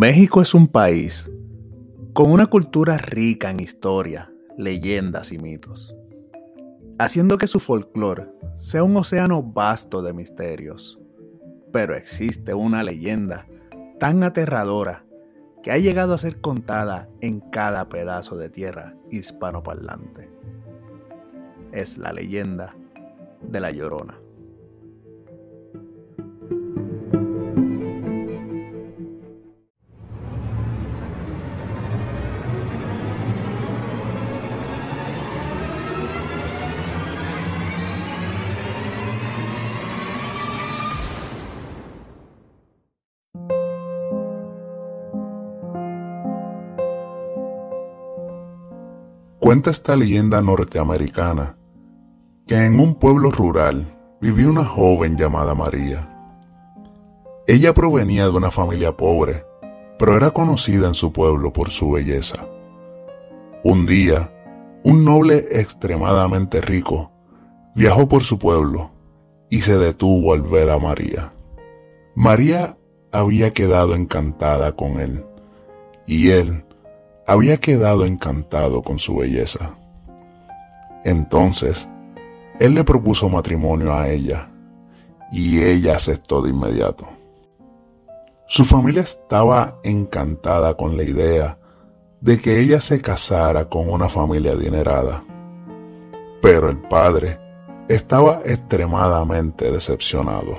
México es un país con una cultura rica en historia, leyendas y mitos, haciendo que su folclore sea un océano vasto de misterios. Pero existe una leyenda tan aterradora que ha llegado a ser contada en cada pedazo de tierra hispanoparlante. Es la leyenda de la Llorona. Cuenta esta leyenda norteamericana que en un pueblo rural vivía una joven llamada María. Ella provenía de una familia pobre, pero era conocida en su pueblo por su belleza. Un día, un noble extremadamente rico viajó por su pueblo y se detuvo al ver a María. María había quedado encantada con él y él había quedado encantado con su belleza. Entonces, él le propuso matrimonio a ella, y ella aceptó de inmediato. Su familia estaba encantada con la idea de que ella se casara con una familia adinerada, pero el padre estaba extremadamente decepcionado.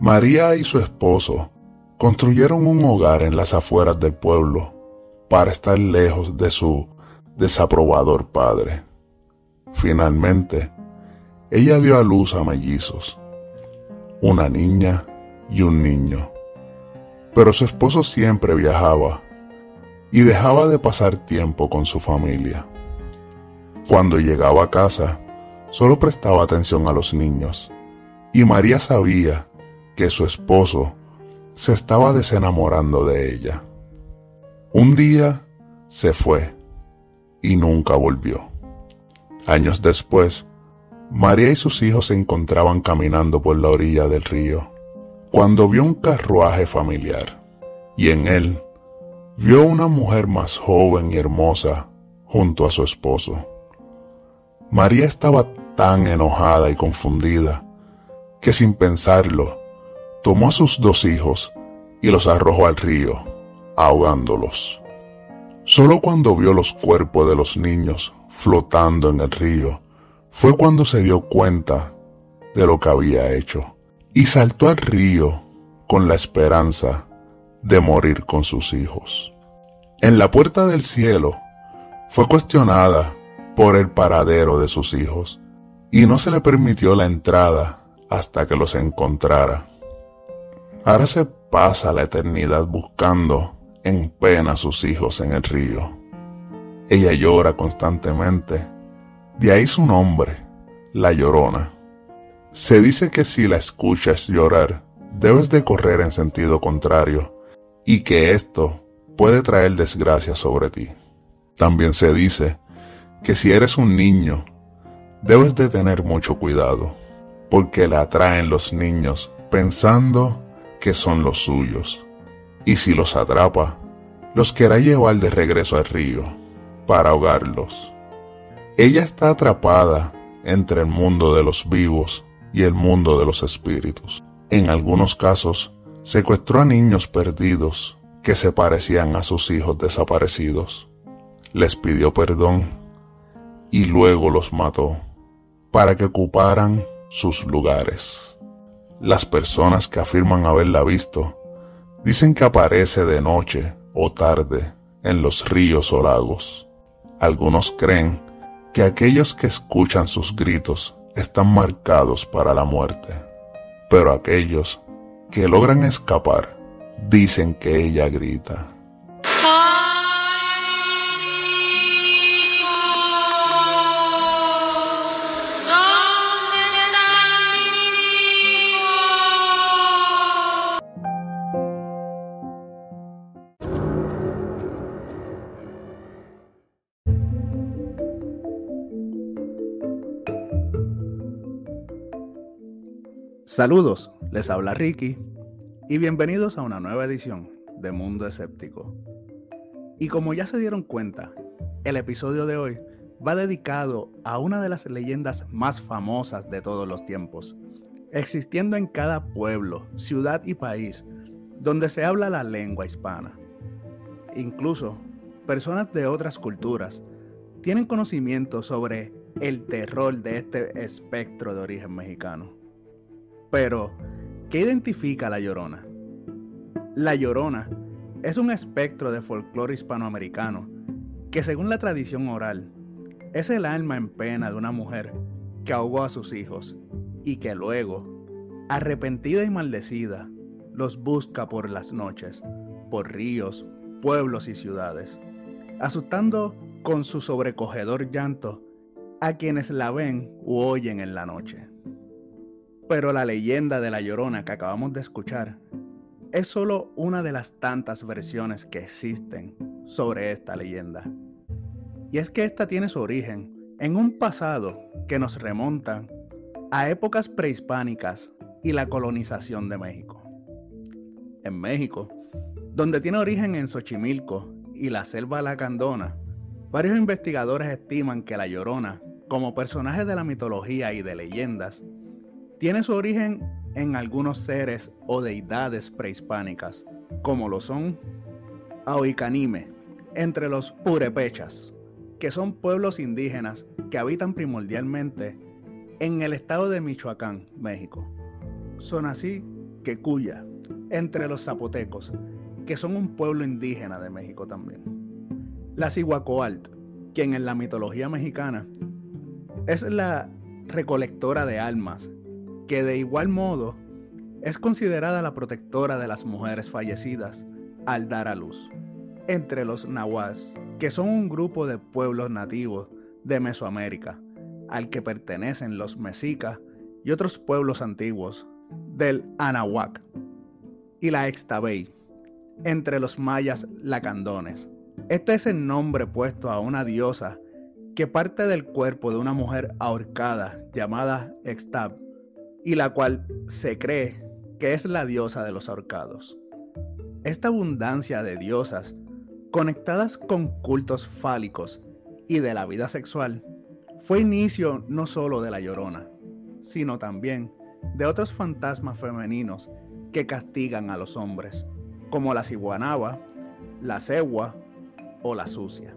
María y su esposo construyeron un hogar en las afueras del pueblo para estar lejos de su desaprobador padre. Finalmente, ella dio a luz a mellizos, una niña y un niño. Pero su esposo siempre viajaba y dejaba de pasar tiempo con su familia. Cuando llegaba a casa, solo prestaba atención a los niños, y María sabía que su esposo se estaba desenamorando de ella. Un día se fue y nunca volvió. Años después, María y sus hijos se encontraban caminando por la orilla del río, cuando vio un carruaje familiar, y en él vio una mujer más joven y hermosa junto a su esposo. María estaba tan enojada y confundida que sin pensarlo, tomó a sus dos hijos y los arrojó al río ahogándolos. Solo cuando vio los cuerpos de los niños flotando en el río, fue cuando se dio cuenta de lo que había hecho y saltó al río con la esperanza de morir con sus hijos. En la puerta del cielo fue cuestionada por el paradero de sus hijos y no se le permitió la entrada hasta que los encontrara. Ahora se pasa la eternidad buscando en pena sus hijos en el río. Ella llora constantemente, de ahí su nombre, la llorona. Se dice que si la escuchas llorar, debes de correr en sentido contrario y que esto puede traer desgracia sobre ti. También se dice que si eres un niño, debes de tener mucho cuidado, porque la atraen los niños pensando que son los suyos y si los atrapa, los querrá llevar de regreso al río para ahogarlos. Ella está atrapada entre el mundo de los vivos y el mundo de los espíritus. En algunos casos, secuestró a niños perdidos que se parecían a sus hijos desaparecidos. Les pidió perdón y luego los mató para que ocuparan sus lugares. Las personas que afirman haberla visto Dicen que aparece de noche o tarde en los ríos o lagos. Algunos creen que aquellos que escuchan sus gritos están marcados para la muerte, pero aquellos que logran escapar dicen que ella grita. Saludos, les habla Ricky y bienvenidos a una nueva edición de Mundo Escéptico. Y como ya se dieron cuenta, el episodio de hoy va dedicado a una de las leyendas más famosas de todos los tiempos, existiendo en cada pueblo, ciudad y país donde se habla la lengua hispana. Incluso personas de otras culturas tienen conocimiento sobre el terror de este espectro de origen mexicano. Pero, ¿qué identifica la llorona? La llorona es un espectro de folclore hispanoamericano que según la tradición oral es el alma en pena de una mujer que ahogó a sus hijos y que luego, arrepentida y maldecida, los busca por las noches, por ríos, pueblos y ciudades, asustando con su sobrecogedor llanto a quienes la ven u oyen en la noche. Pero la leyenda de la Llorona que acabamos de escuchar es solo una de las tantas versiones que existen sobre esta leyenda. Y es que esta tiene su origen en un pasado que nos remonta a épocas prehispánicas y la colonización de México en México, donde tiene origen en Xochimilco y la selva lacandona. Varios investigadores estiman que la Llorona, como personaje de la mitología y de leyendas, tiene su origen en algunos seres o deidades prehispánicas, como lo son Aoicanime, entre los purepechas, que son pueblos indígenas que habitan primordialmente en el estado de Michoacán, México. Son así que Cuya, entre los zapotecos, que son un pueblo indígena de México también. La Cihuacoalt, quien en la mitología mexicana es la recolectora de almas, que de igual modo es considerada la protectora de las mujeres fallecidas al dar a luz. Entre los nahuas, que son un grupo de pueblos nativos de Mesoamérica, al que pertenecen los mexicas y otros pueblos antiguos del Anahuac, y la Extabey, entre los mayas lacandones. Este es el nombre puesto a una diosa que parte del cuerpo de una mujer ahorcada llamada Extab, y la cual se cree que es la diosa de los ahorcados. Esta abundancia de diosas conectadas con cultos fálicos y de la vida sexual fue inicio no solo de la llorona, sino también de otros fantasmas femeninos que castigan a los hombres, como la ciguanaba, la cegua o la sucia.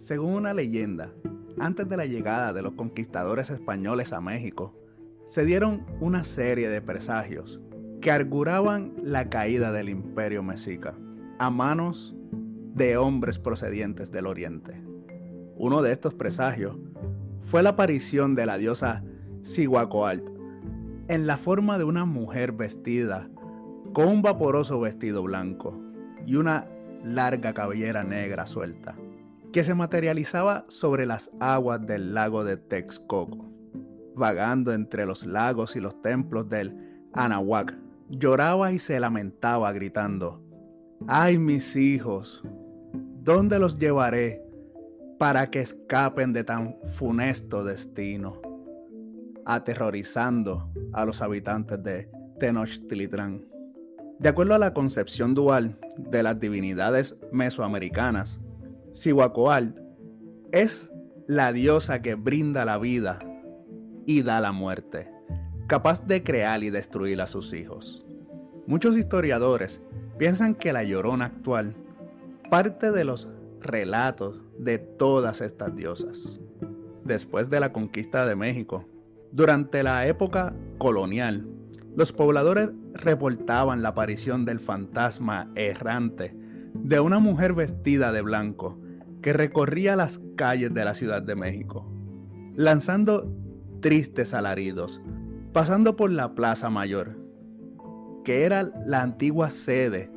Según una leyenda, antes de la llegada de los conquistadores españoles a México, se dieron una serie de presagios que arguraban la caída del imperio mexica a manos de hombres procedientes del oriente. Uno de estos presagios fue la aparición de la diosa Cihuacoalt, en la forma de una mujer vestida con un vaporoso vestido blanco y una larga cabellera negra suelta, que se materializaba sobre las aguas del lago de Texcoco. Vagando entre los lagos y los templos del Anahuac, lloraba y se lamentaba gritando, ¡Ay mis hijos! ¿Dónde los llevaré para que escapen de tan funesto destino? Aterrorizando a los habitantes de Tenochtitlan. De acuerdo a la concepción dual de las divinidades mesoamericanas, Cihuacoalt es la diosa que brinda la vida y da la muerte, capaz de crear y destruir a sus hijos. Muchos historiadores piensan que la llorona actual parte de los relatos de todas estas diosas. Después de la conquista de México, durante la época colonial, los pobladores reportaban la aparición del fantasma errante de una mujer vestida de blanco que recorría las calles de la Ciudad de México, lanzando tristes alaridos, pasando por la Plaza Mayor, que era la antigua sede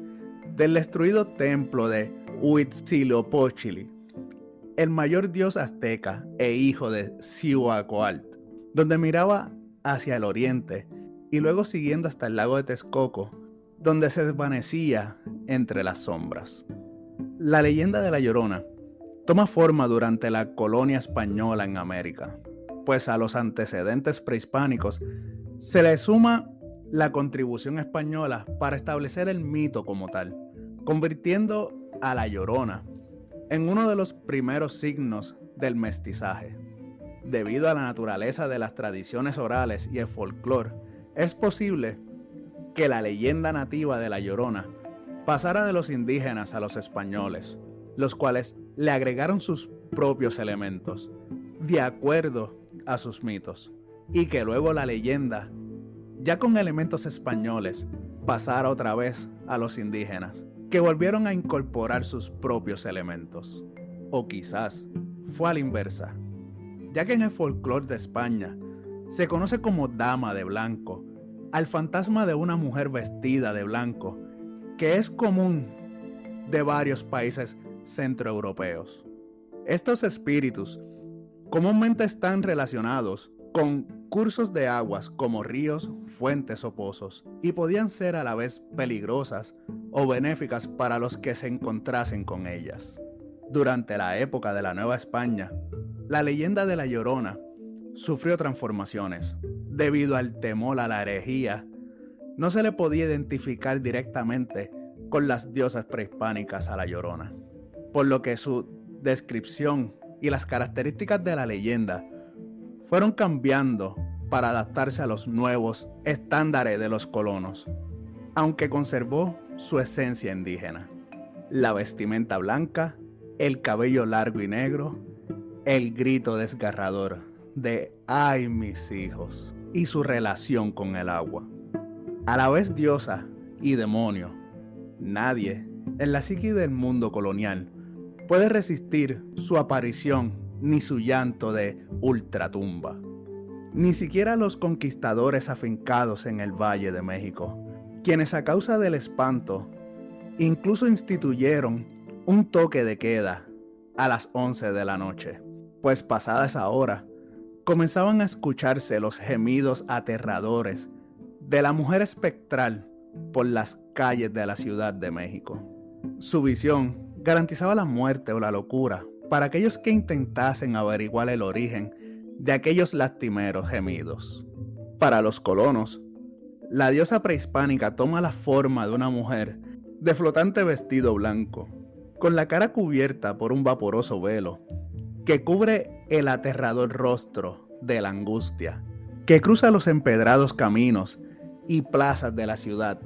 del destruido templo de Huitzilopochtli, el mayor dios azteca e hijo de Cihuacoalt donde miraba hacia el oriente y luego siguiendo hasta el lago de Texcoco, donde se desvanecía entre las sombras. La leyenda de la Llorona toma forma durante la colonia española en América, pues a los antecedentes prehispánicos se le suma la contribución española para establecer el mito como tal, convirtiendo a la llorona en uno de los primeros signos del mestizaje. Debido a la naturaleza de las tradiciones orales y el folclore, es posible que la leyenda nativa de la llorona pasara de los indígenas a los españoles, los cuales le agregaron sus propios elementos, de acuerdo a sus mitos, y que luego la leyenda, ya con elementos españoles, pasara otra vez a los indígenas, que volvieron a incorporar sus propios elementos. O quizás fue a la inversa, ya que en el folclore de España se conoce como dama de blanco al fantasma de una mujer vestida de blanco, que es común de varios países centroeuropeos. Estos espíritus comúnmente están relacionados con cursos de aguas como ríos, fuentes o pozos, y podían ser a la vez peligrosas o benéficas para los que se encontrasen con ellas. Durante la época de la Nueva España, la leyenda de la Llorona sufrió transformaciones. Debido al temor a la herejía, no se le podía identificar directamente con las diosas prehispánicas a la Llorona, por lo que su descripción y las características de la leyenda fueron cambiando para adaptarse a los nuevos estándares de los colonos, aunque conservó su esencia indígena. La vestimenta blanca, el cabello largo y negro, el grito desgarrador de ¡ay mis hijos! y su relación con el agua. A la vez diosa y demonio, nadie en la psique del mundo colonial puede resistir su aparición ni su llanto de ultratumba. Ni siquiera los conquistadores afincados en el Valle de México, quienes a causa del espanto incluso instituyeron un toque de queda a las 11 de la noche, pues pasada esa hora comenzaban a escucharse los gemidos aterradores de la mujer espectral por las calles de la Ciudad de México. Su visión garantizaba la muerte o la locura para aquellos que intentasen averiguar el origen de aquellos lastimeros gemidos. Para los colonos, la diosa prehispánica toma la forma de una mujer de flotante vestido blanco, con la cara cubierta por un vaporoso velo que cubre el aterrador rostro de la angustia, que cruza los empedrados caminos y plazas de la ciudad,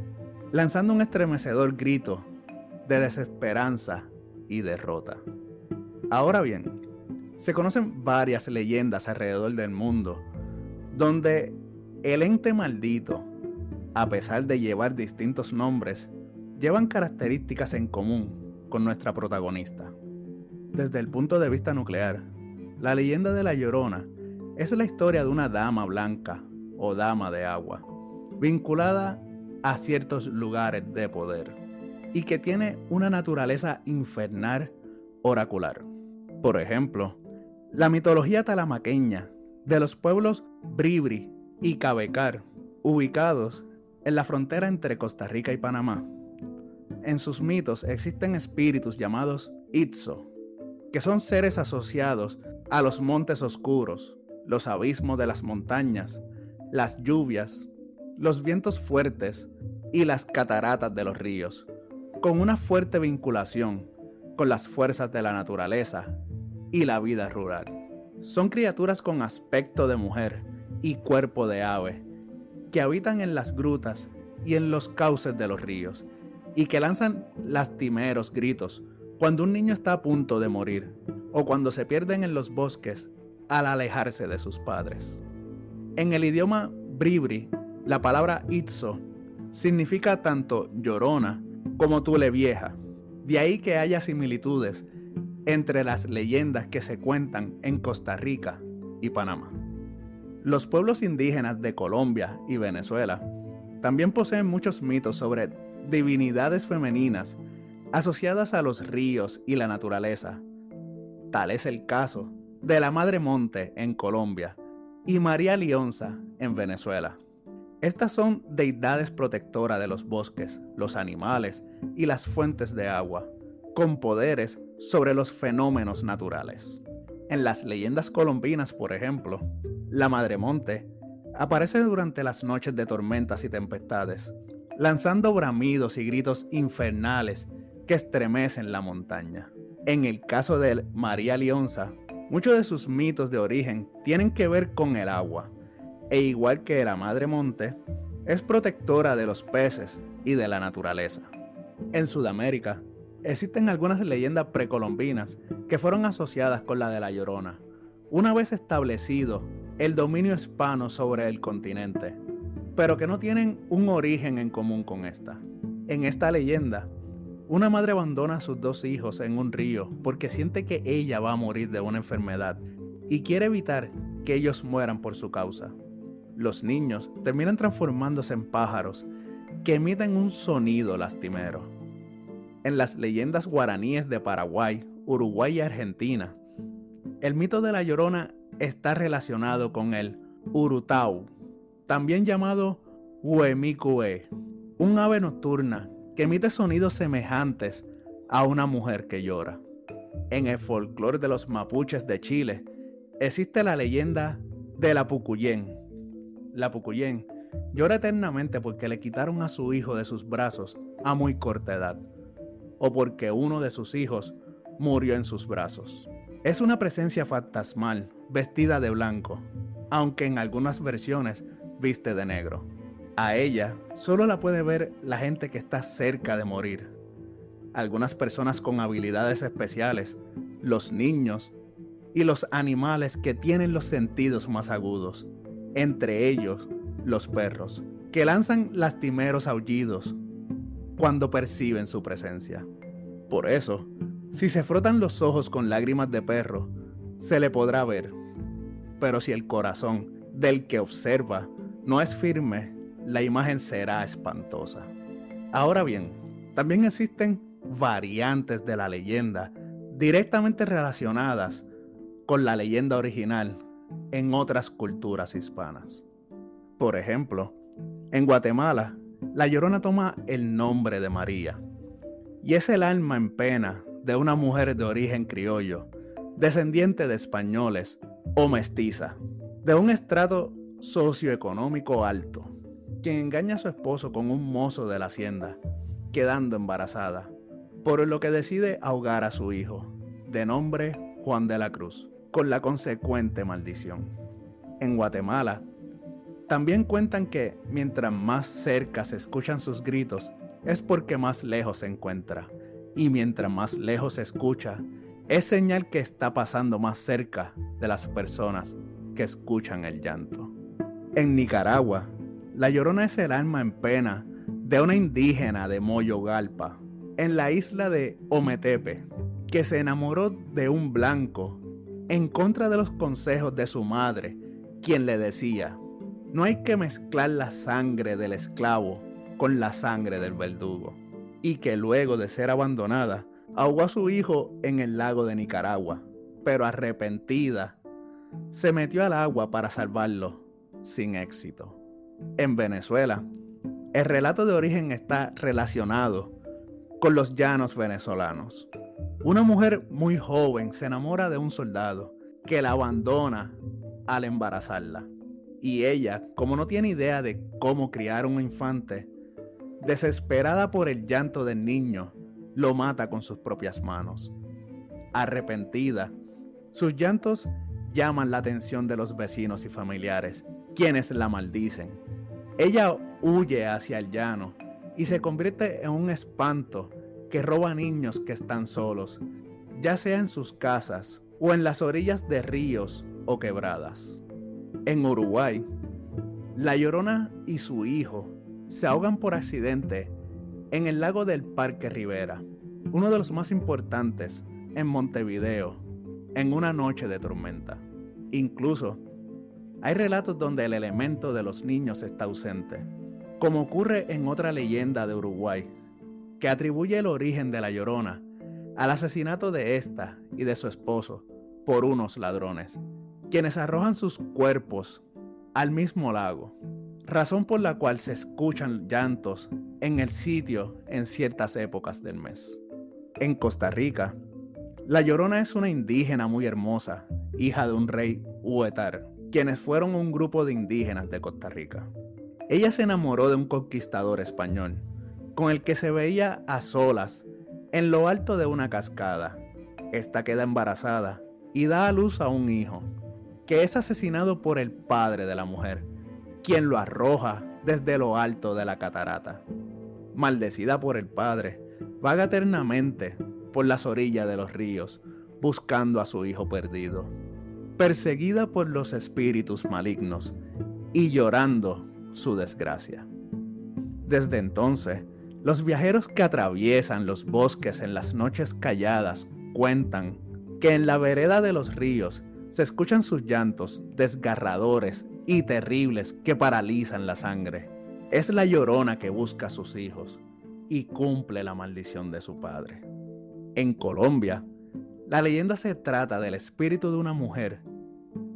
lanzando un estremecedor grito de desesperanza y derrota. Ahora bien, se conocen varias leyendas alrededor del mundo donde el ente maldito, a pesar de llevar distintos nombres, llevan características en común con nuestra protagonista. Desde el punto de vista nuclear, la leyenda de la Llorona es la historia de una dama blanca o dama de agua, vinculada a ciertos lugares de poder y que tiene una naturaleza infernal oracular. Por ejemplo, la mitología talamaqueña de los pueblos Bribri y Cabecar, ubicados en la frontera entre Costa Rica y Panamá. En sus mitos existen espíritus llamados Itzo, que son seres asociados a los montes oscuros, los abismos de las montañas, las lluvias, los vientos fuertes y las cataratas de los ríos, con una fuerte vinculación con las fuerzas de la naturaleza y la vida rural. Son criaturas con aspecto de mujer y cuerpo de ave, que habitan en las grutas y en los cauces de los ríos, y que lanzan lastimeros gritos cuando un niño está a punto de morir, o cuando se pierden en los bosques al alejarse de sus padres. En el idioma bribri, la palabra itzo significa tanto llorona como Tule Vieja. De ahí que haya similitudes entre las leyendas que se cuentan en Costa Rica y Panamá. Los pueblos indígenas de Colombia y Venezuela también poseen muchos mitos sobre divinidades femeninas asociadas a los ríos y la naturaleza. Tal es el caso de la Madre Monte en Colombia y María Lionza en Venezuela. Estas son deidades protectoras de los bosques, los animales y las fuentes de agua, con poderes sobre los fenómenos naturales. En las leyendas colombinas, por ejemplo, la Madre Monte aparece durante las noches de tormentas y tempestades, lanzando bramidos y gritos infernales que estremecen la montaña. En el caso de María Lionza, muchos de sus mitos de origen tienen que ver con el agua, e igual que la Madre Monte, es protectora de los peces y de la naturaleza. En Sudamérica, existen algunas leyendas precolombinas que fueron asociadas con la de la Llorona, una vez establecido el dominio hispano sobre el continente, pero que no tienen un origen en común con esta. En esta leyenda, una madre abandona a sus dos hijos en un río porque siente que ella va a morir de una enfermedad y quiere evitar que ellos mueran por su causa. Los niños terminan transformándose en pájaros que emiten un sonido lastimero. En las leyendas guaraníes de Paraguay, Uruguay y Argentina, el mito de la Llorona está relacionado con el Urutau, también llamado Huemicue, un ave nocturna que emite sonidos semejantes a una mujer que llora. En el folclore de los mapuches de Chile existe la leyenda de la Pucuyén. La Pucuyén llora eternamente porque le quitaron a su hijo de sus brazos a muy corta edad, o porque uno de sus hijos murió en sus brazos. Es una presencia fantasmal, vestida de blanco, aunque en algunas versiones viste de negro. A ella solo la puede ver la gente que está cerca de morir. Algunas personas con habilidades especiales, los niños y los animales que tienen los sentidos más agudos, entre ellos los perros, que lanzan lastimeros aullidos cuando perciben su presencia. Por eso, si se frotan los ojos con lágrimas de perro, se le podrá ver. Pero si el corazón del que observa no es firme, la imagen será espantosa. Ahora bien, también existen variantes de la leyenda directamente relacionadas con la leyenda original en otras culturas hispanas. Por ejemplo, en Guatemala, la Llorona toma el nombre de María y es el alma en pena de una mujer de origen criollo, descendiente de españoles o mestiza, de un estrato socioeconómico alto, quien engaña a su esposo con un mozo de la hacienda, quedando embarazada, por lo que decide ahogar a su hijo, de nombre Juan de la Cruz, con la consecuente maldición. En Guatemala, también cuentan que mientras más cerca se escuchan sus gritos, es porque más lejos se encuentra, y mientras más lejos se escucha, es señal que está pasando más cerca de las personas que escuchan el llanto. En Nicaragua, la Llorona es el alma en pena de una indígena de Moyogalpa, en la isla de Ometepe, que se enamoró de un blanco en contra de los consejos de su madre, quien le decía, no hay que mezclar la sangre del esclavo con la sangre del verdugo, y que luego de ser abandonada, ahogó a su hijo en el lago de Nicaragua, pero arrepentida, se metió al agua para salvarlo sin éxito. En Venezuela, el relato de origen está relacionado con los llanos venezolanos. Una mujer muy joven se enamora de un soldado que la abandona al embarazarla. Y ella, como no tiene idea de cómo criar un infante, desesperada por el llanto del niño, lo mata con sus propias manos. Arrepentida, sus llantos llaman la atención de los vecinos y familiares, quienes la maldicen. Ella huye hacia el llano y se convierte en un espanto que roba niños que están solos, ya sea en sus casas o en las orillas de ríos o quebradas. En Uruguay, La Llorona y su hijo se ahogan por accidente en el lago del Parque Rivera, uno de los más importantes en Montevideo, en una noche de tormenta. Incluso hay relatos donde el elemento de los niños está ausente, como ocurre en otra leyenda de Uruguay, que atribuye el origen de la Llorona al asesinato de esta y de su esposo por unos ladrones, quienes arrojan sus cuerpos al mismo lago, razón por la cual se escuchan llantos en el sitio en ciertas épocas del mes. En Costa Rica, la Llorona es una indígena muy hermosa, hija de un rey Huetar, quienes fueron un grupo de indígenas de Costa Rica. Ella se enamoró de un conquistador español, con el que se veía a solas en lo alto de una cascada. Esta queda embarazada y da a luz a un hijo, que es asesinado por el padre de la mujer, quien lo arroja desde lo alto de la catarata. Maldecida por el padre, vaga eternamente por las orillas de los ríos, buscando a su hijo perdido. Perseguida por los espíritus malignos y llorando su desgracia. Desde entonces, los viajeros que atraviesan los bosques en las noches calladas cuentan que en la vereda de los ríos se escuchan sus llantos desgarradores y terribles que paralizan la sangre. Es la llorona que busca a sus hijos y cumple la maldición de su padre. En Colombia, la leyenda se trata del espíritu de una mujer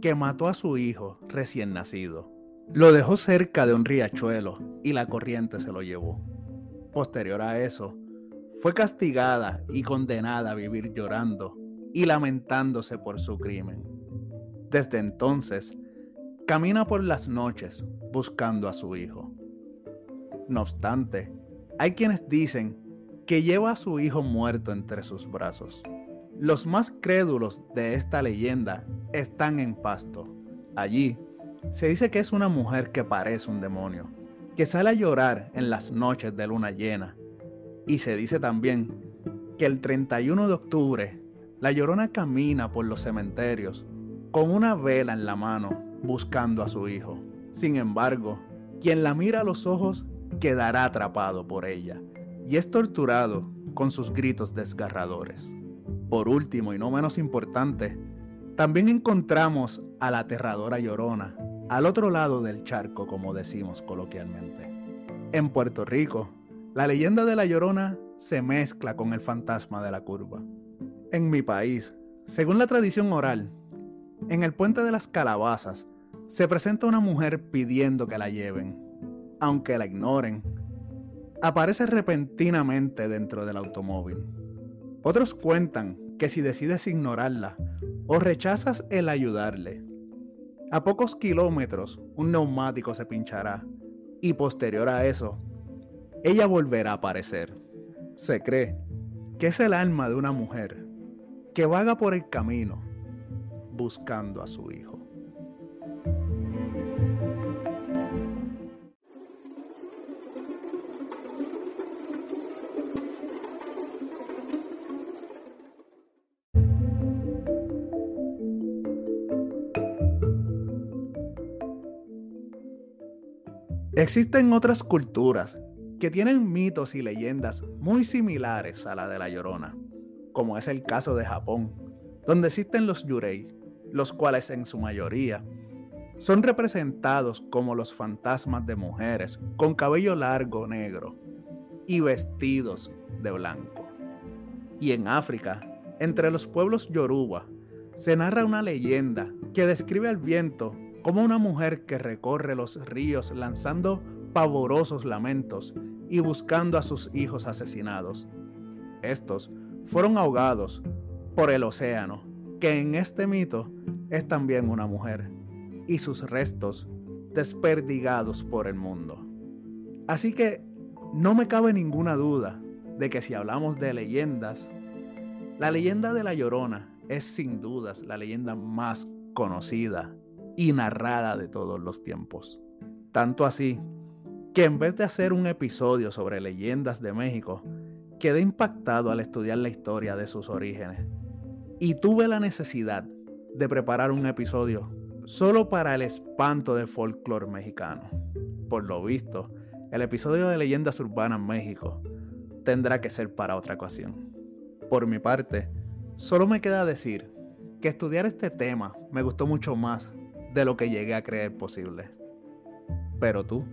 que mató a su hijo recién nacido. Lo dejó cerca de un riachuelo y la corriente se lo llevó. Posterior a eso, fue castigada y condenada a vivir llorando y lamentándose por su crimen. Desde entonces, camina por las noches buscando a su hijo. No obstante, hay quienes dicen que lleva a su hijo muerto entre sus brazos. Los más crédulos de esta leyenda están en Pasto. Allí se dice que es una mujer que parece un demonio, que sale a llorar en las noches de luna llena. Y se dice también que el 31 de octubre la llorona camina por los cementerios con una vela en la mano buscando a su hijo. Sin embargo, quien la mira a los ojos quedará atrapado por ella y es torturado con sus gritos desgarradores. Por último y no menos importante, también encontramos a la aterradora llorona al otro lado del charco, como decimos coloquialmente. En Puerto Rico, la leyenda de la llorona se mezcla con el fantasma de la curva. En mi país, según la tradición oral, en el puente de las calabazas se presenta una mujer pidiendo que la lleven. Aunque la ignoren, aparece repentinamente dentro del automóvil. Otros cuentan que si decides ignorarla o rechazas el ayudarle, a pocos kilómetros un neumático se pinchará y posterior a eso, ella volverá a aparecer. Se cree que es el alma de una mujer que vaga por el camino buscando a su hijo. Existen otras culturas que tienen mitos y leyendas muy similares a la de la Llorona, como es el caso de Japón, donde existen los yurei, los cuales en su mayoría son representados como los fantasmas de mujeres con cabello largo negro y vestidos de blanco. Y en África, entre los pueblos yoruba, se narra una leyenda que describe al viento como una mujer que recorre los ríos lanzando pavorosos lamentos y buscando a sus hijos asesinados. Estos fueron ahogados por el océano, que en este mito es también una mujer, y sus restos desperdigados por el mundo. Así que no me cabe ninguna duda de que si hablamos de leyendas, la leyenda de la Llorona es sin dudas la leyenda más conocida y narrada de todos los tiempos. Tanto así que en vez de hacer un episodio sobre leyendas de México, quedé impactado al estudiar la historia de sus orígenes y tuve la necesidad de preparar un episodio solo para el espanto del folclore mexicano. Por lo visto, el episodio de Leyendas Urbanas México tendrá que ser para otra ocasión. Por mi parte, solo me queda decir que estudiar este tema me gustó mucho más de lo que llegué a creer posible. Pero tú,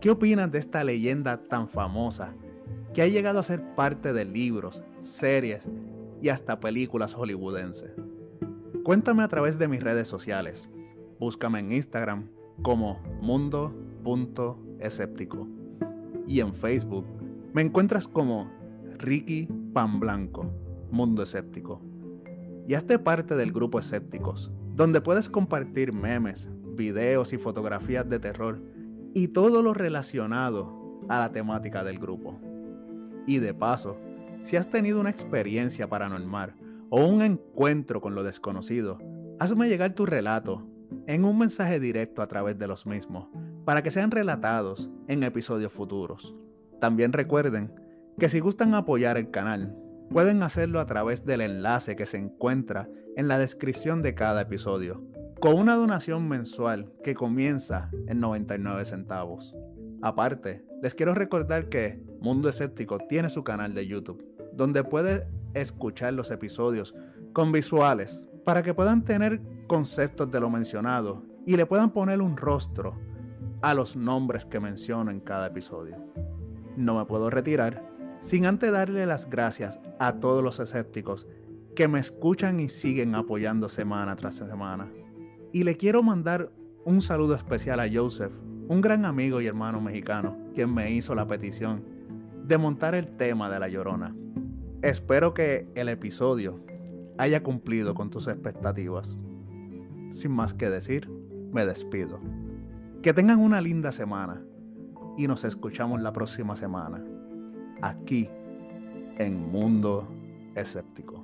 ¿qué opinas de esta leyenda tan famosa que ha llegado a ser parte de libros, series y hasta películas hollywoodenses? Cuéntame a través de mis redes sociales. Búscame en Instagram como mundo.escéptico y en Facebook me encuentras como Ricky Pan Blanco, Mundo Escéptico. Y hazte parte del grupo Escépticos donde puedes compartir memes, videos y fotografías de terror y todo lo relacionado a la temática del grupo. Y de paso, si has tenido una experiencia paranormal o un encuentro con lo desconocido, hazme llegar tu relato en un mensaje directo a través de los mismos para que sean relatados en episodios futuros. También recuerden que si gustan apoyar el canal, pueden hacerlo a través del enlace que se encuentra en la descripción de cada episodio, con una donación mensual que comienza en 99 centavos. Aparte, les quiero recordar que Mundo Escéptico tiene su canal de YouTube, donde puede escuchar los episodios con visuales para que puedan tener conceptos de lo mencionado y le puedan poner un rostro a los nombres que menciono en cada episodio. No me puedo retirar sin antes darle las gracias a todos los escépticos que me escuchan y siguen apoyando semana tras semana. Y le quiero mandar un saludo especial a Joseph, un gran amigo y hermano mexicano, quien me hizo la petición de montar el tema de la llorona. Espero que el episodio haya cumplido con tus expectativas. Sin más que decir, me despido. Que tengan una linda semana y nos escuchamos la próxima semana aquí en Mundo Escéptico.